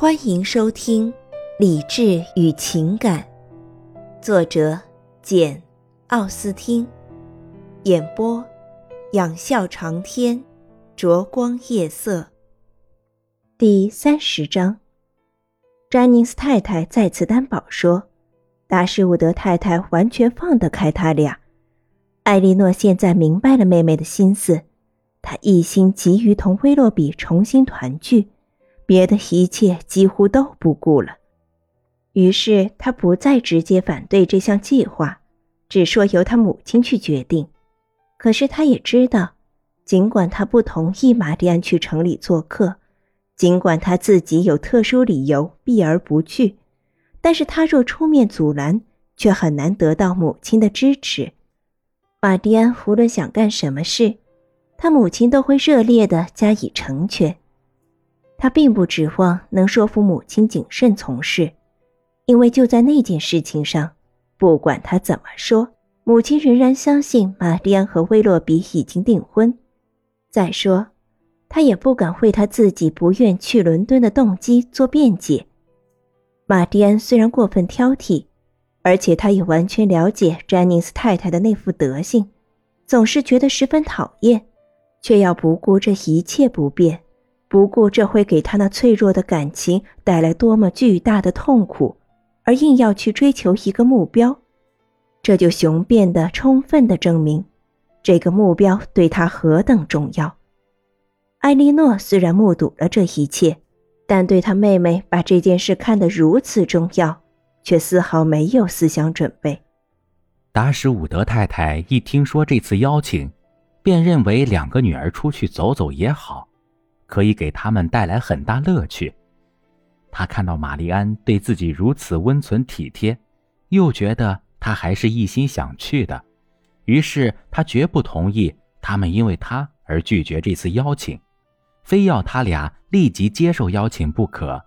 欢迎收听《理智与情感》，作者简·奥斯汀，演播仰笑长天，灼光夜色。第三十章，詹宁斯太太再次担保说，达什伍德太太完全放得开他俩。艾莉诺现在明白了妹妹的心思，她一心急于同威洛比重新团聚。别的一切几乎都不顾了，于是他不再直接反对这项计划，只说由他母亲去决定。可是他也知道，尽管他不同意玛丽安去城里做客，尽管他自己有特殊理由避而不去，但是他若出面阻拦，却很难得到母亲的支持。玛丽安无论想干什么事，他母亲都会热烈的加以成全。他并不指望能说服母亲谨慎从事，因为就在那件事情上，不管他怎么说，母亲仍然相信玛丽安和威洛比已经订婚。再说，他也不敢为他自己不愿去伦敦的动机做辩解。玛丽安虽然过分挑剔，而且他也完全了解詹宁斯太太的那副德性，总是觉得十分讨厌，却要不顾这一切不便。不顾这会给他那脆弱的感情带来多么巨大的痛苦，而硬要去追求一个目标，这就雄辩的充分的证明，这个目标对他何等重要。艾莉诺虽然目睹了这一切，但对他妹妹把这件事看得如此重要，却丝毫没有思想准备。达什伍德太太一听说这次邀请，便认为两个女儿出去走走也好。可以给他们带来很大乐趣。他看到玛丽安对自己如此温存体贴，又觉得他还是一心想去的，于是他绝不同意他们因为他而拒绝这次邀请，非要他俩立即接受邀请不可。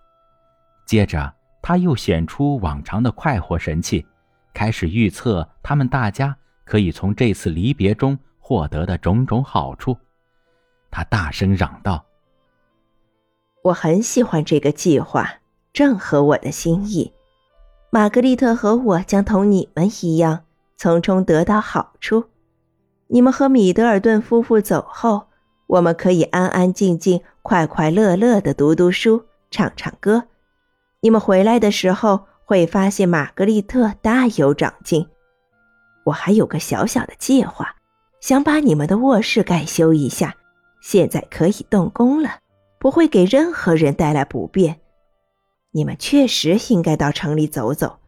接着，他又显出往常的快活神气，开始预测他们大家可以从这次离别中获得的种种好处。他大声嚷道。我很喜欢这个计划，正合我的心意。玛格丽特和我将同你们一样，从中得到好处。你们和米德尔顿夫妇走后，我们可以安安静静、快快乐乐的读读书、唱唱歌。你们回来的时候，会发现玛格丽特大有长进。我还有个小小的计划，想把你们的卧室改修一下，现在可以动工了。不会给任何人带来不便。你们确实应该到城里走走，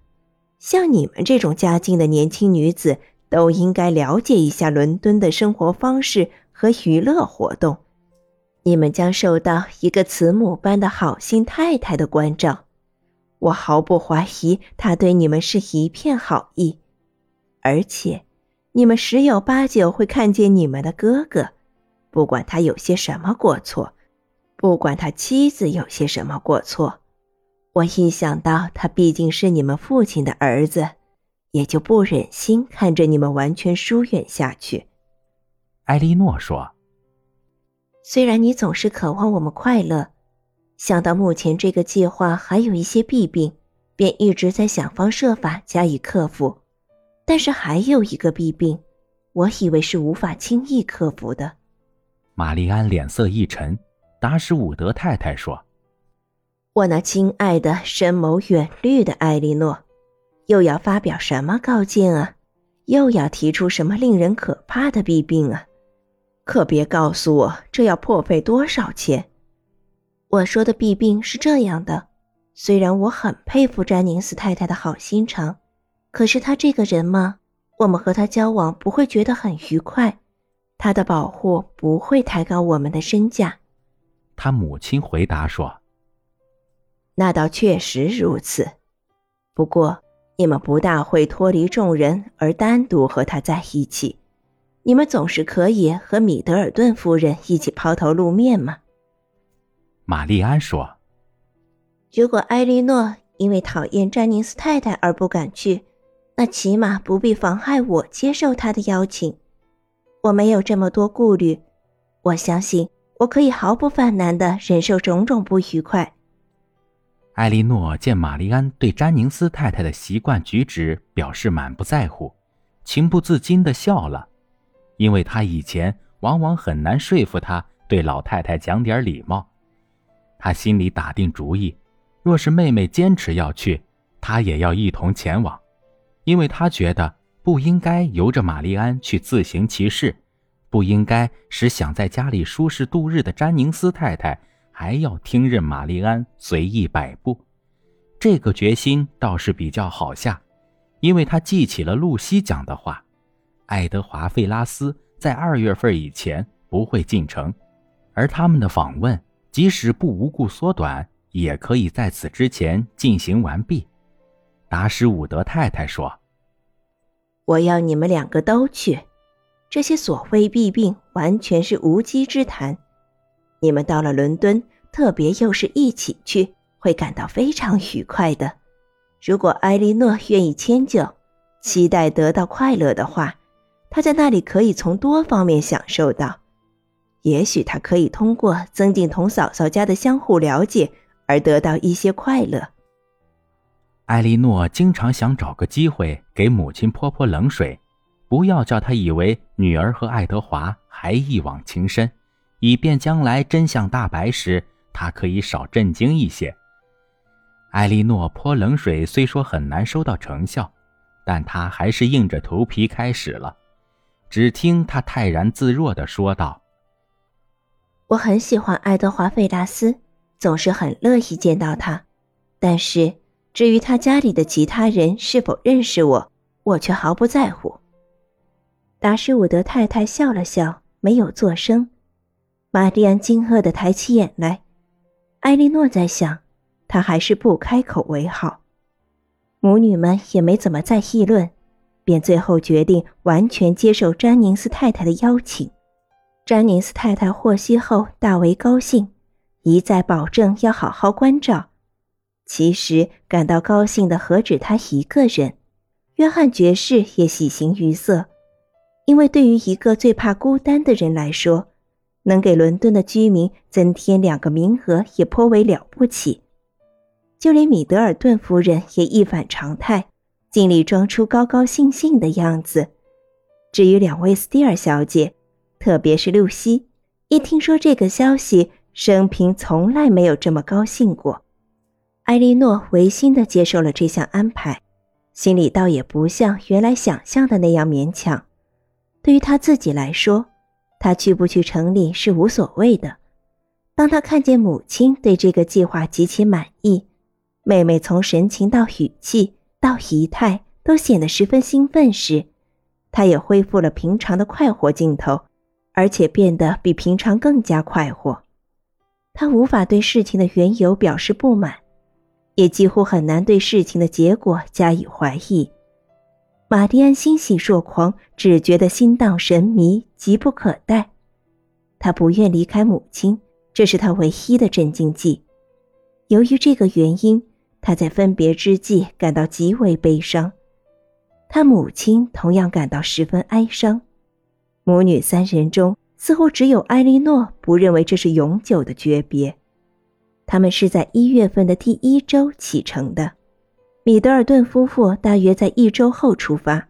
像你们这种家境的年轻女子，都应该了解一下伦敦的生活方式和娱乐活动。你们将受到一个慈母般的好心太太的关照，我毫不怀疑她对你们是一片好意。而且，你们十有八九会看见你们的哥哥，不管他有些什么过错。不管他妻子有些什么过错，我一想到他毕竟是你们父亲的儿子，也就不忍心看着你们完全疏远下去。艾莉诺说：“虽然你总是渴望我们快乐，想到目前这个计划还有一些弊病，便一直在想方设法加以克服。但是还有一个弊病，我以为是无法轻易克服的。”玛丽安脸色一沉。达什伍德太太说：“我那亲爱的、深谋远虑的艾莉诺，又要发表什么高见啊？又要提出什么令人可怕的弊病啊？可别告诉我这要破费多少钱！我说的弊病是这样的：虽然我很佩服詹宁斯太太的好心肠，可是他这个人嘛，我们和他交往不会觉得很愉快。他的保护不会抬高我们的身价。”他母亲回答说：“那倒确实如此，不过你们不大会脱离众人而单独和他在一起。你们总是可以和米德尔顿夫人一起抛头露面吗？”玛丽安说：“如果埃莉诺因为讨厌詹宁斯太太而不敢去，那起码不必妨碍我接受她的邀请。我没有这么多顾虑，我相信。”我可以毫不犯难地忍受种种不愉快。艾莉诺见玛丽安对詹宁斯太太的习惯举止表示满不在乎，情不自禁地笑了，因为她以前往往很难说服她对老太太讲点礼貌。她心里打定主意，若是妹妹坚持要去，她也要一同前往，因为她觉得不应该由着玛丽安去自行其事，不应该使想在家里舒适度日的詹宁斯太太。还要听任玛丽安随意摆布，这个决心倒是比较好下，因为他记起了露西讲的话：爱德华·费拉斯在二月份以前不会进城，而他们的访问即使不无故缩短，也可以在此之前进行完毕。达什伍德太太说：“我要你们两个都去，这些所谓弊病完全是无稽之谈。”你们到了伦敦，特别又是一起去，会感到非常愉快的。如果埃莉诺愿意迁就，期待得到快乐的话，她在那里可以从多方面享受到。也许她可以通过增进同嫂嫂家的相互了解而得到一些快乐。艾莉诺经常想找个机会给母亲泼泼冷水，不要叫他以为女儿和爱德华还一往情深。以便将来真相大白时，他可以少震惊一些。艾莉诺泼冷水虽说很难收到成效，但他还是硬着头皮开始了。只听他泰然自若地说道：“我很喜欢爱德华·费拉斯，总是很乐意见到他。但是至于他家里的其他人是否认识我，我却毫不在乎。”达什伍德太太笑了笑，没有作声。玛丽安惊愕地抬起眼来，艾莉诺在想，她还是不开口为好。母女们也没怎么再议论，便最后决定完全接受詹宁斯太太的邀请。詹宁斯太太获悉后大为高兴，一再保证要好好关照。其实感到高兴的何止他一个人，约翰爵士也喜形于色，因为对于一个最怕孤单的人来说。能给伦敦的居民增添两个名额也颇为了不起，就连米德尔顿夫人也一反常态，尽力装出高高兴兴的样子。至于两位斯蒂尔小姐，特别是露西，一听说这个消息，生平从来没有这么高兴过。艾莉诺违心地接受了这项安排，心里倒也不像原来想象的那样勉强。对于他自己来说，他去不去城里是无所谓的。当他看见母亲对这个计划极其满意，妹妹从神情到语气到仪态都显得十分兴奋时，他也恢复了平常的快活劲头，而且变得比平常更加快活。他无法对事情的缘由表示不满，也几乎很难对事情的结果加以怀疑。玛蒂安欣喜若狂，只觉得心荡神迷，急不可待。他不愿离开母亲，这是他唯一的镇静剂。由于这个原因，他在分别之际感到极为悲伤。他母亲同样感到十分哀伤。母女三人中，似乎只有艾莉诺不认为这是永久的诀别。他们是在一月份的第一周启程的。米德尔顿夫妇大约在一周后出发，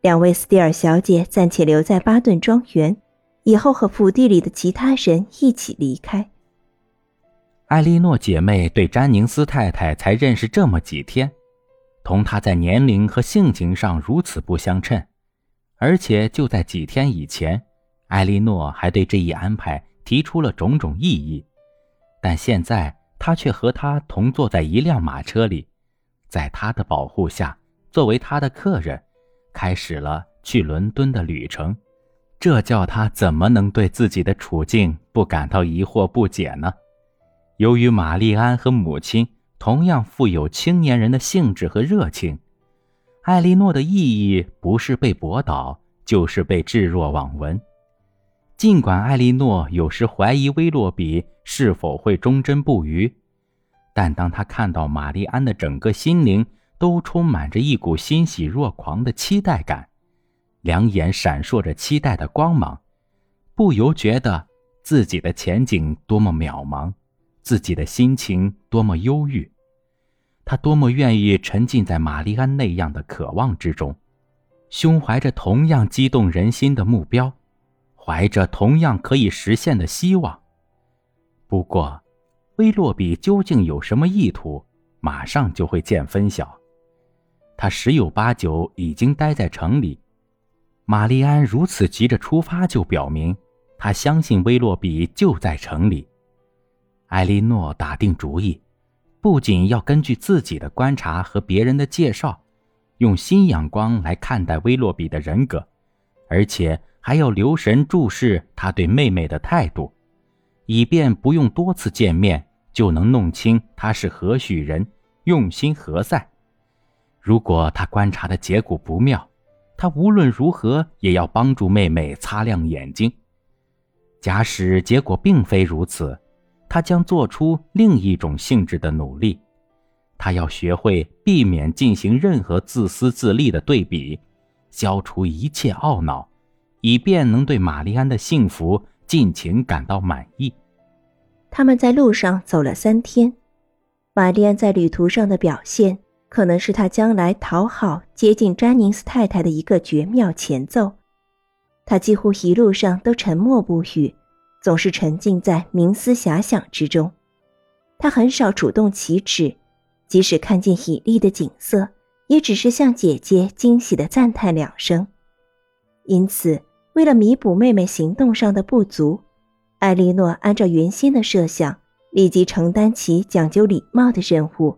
两位斯蒂尔小姐暂且留在巴顿庄园，以后和府邸里的其他人一起离开。艾莉诺姐妹对詹宁斯太太才认识这么几天，同她在年龄和性情上如此不相称，而且就在几天以前，艾莉诺还对这一安排提出了种种异议，但现在她却和她同坐在一辆马车里。在他的保护下，作为他的客人，开始了去伦敦的旅程。这叫他怎么能对自己的处境不感到疑惑不解呢？由于玛丽安和母亲同样富有青年人的兴致和热情，艾莉诺的意义不是被驳倒，就是被置若罔闻。尽管艾莉诺有时怀疑威洛比是否会忠贞不渝。但当他看到玛丽安的整个心灵都充满着一股欣喜若狂的期待感，两眼闪烁着期待的光芒，不由觉得自己的前景多么渺茫，自己的心情多么忧郁。他多么愿意沉浸在玛丽安那样的渴望之中，胸怀着同样激动人心的目标，怀着同样可以实现的希望。不过，威洛比究竟有什么意图，马上就会见分晓。他十有八九已经待在城里。玛丽安如此急着出发，就表明他相信威洛比就在城里。艾莉诺打定主意，不仅要根据自己的观察和别人的介绍，用新眼光来看待威洛比的人格，而且还要留神注视他对妹妹的态度，以便不用多次见面就能弄清他是何许人，用心何在。如果他观察的结果不妙，他无论如何也要帮助妹妹擦亮眼睛。假使结果并非如此，他将做出另一种性质的努力。他要学会避免进行任何自私自利的对比，消除一切懊恼，以便能对玛丽安的幸福尽情感到满意。他们在路上走了三天，玛丽安在旅途上的表现。可能是他将来讨好、接近詹宁斯太太的一个绝妙前奏。他几乎一路上都沉默不语，总是沉浸在冥思遐想之中。他很少主动启齿，即使看见绮丽的景色，也只是向姐姐惊喜的赞叹两声。因此，为了弥补妹妹行动上的不足，艾莉诺按照原先的设想，立即承担起讲究礼貌的任务。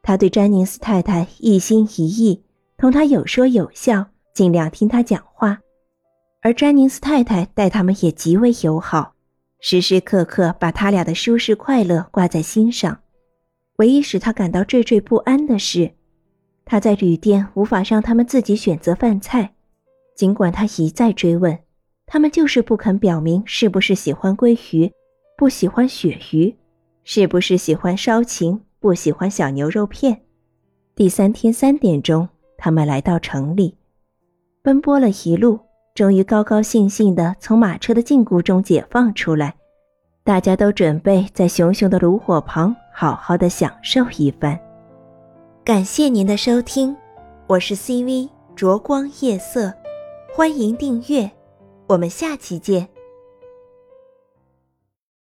他对詹宁斯太太一心一意，同她有说有笑，尽量听她讲话。而詹宁斯太太待他们也极为友好，时时刻刻把他俩的舒适快乐挂在心上。唯一使他感到惴惴不安的是，他在旅店无法让他们自己选择饭菜，尽管他一再追问，他们就是不肯表明是不是喜欢鲑鱼，不喜欢鳕鱼，是不是喜欢烧禽。不喜欢小牛肉片。第三天三点钟，他们来到城里，奔波了一路，终于高高兴兴地从马车的禁锢中解放出来。大家都准备在熊熊的炉火旁好好的享受一番。感谢您的收听，我是 CV 灼光夜色，欢迎订阅，我们下期见。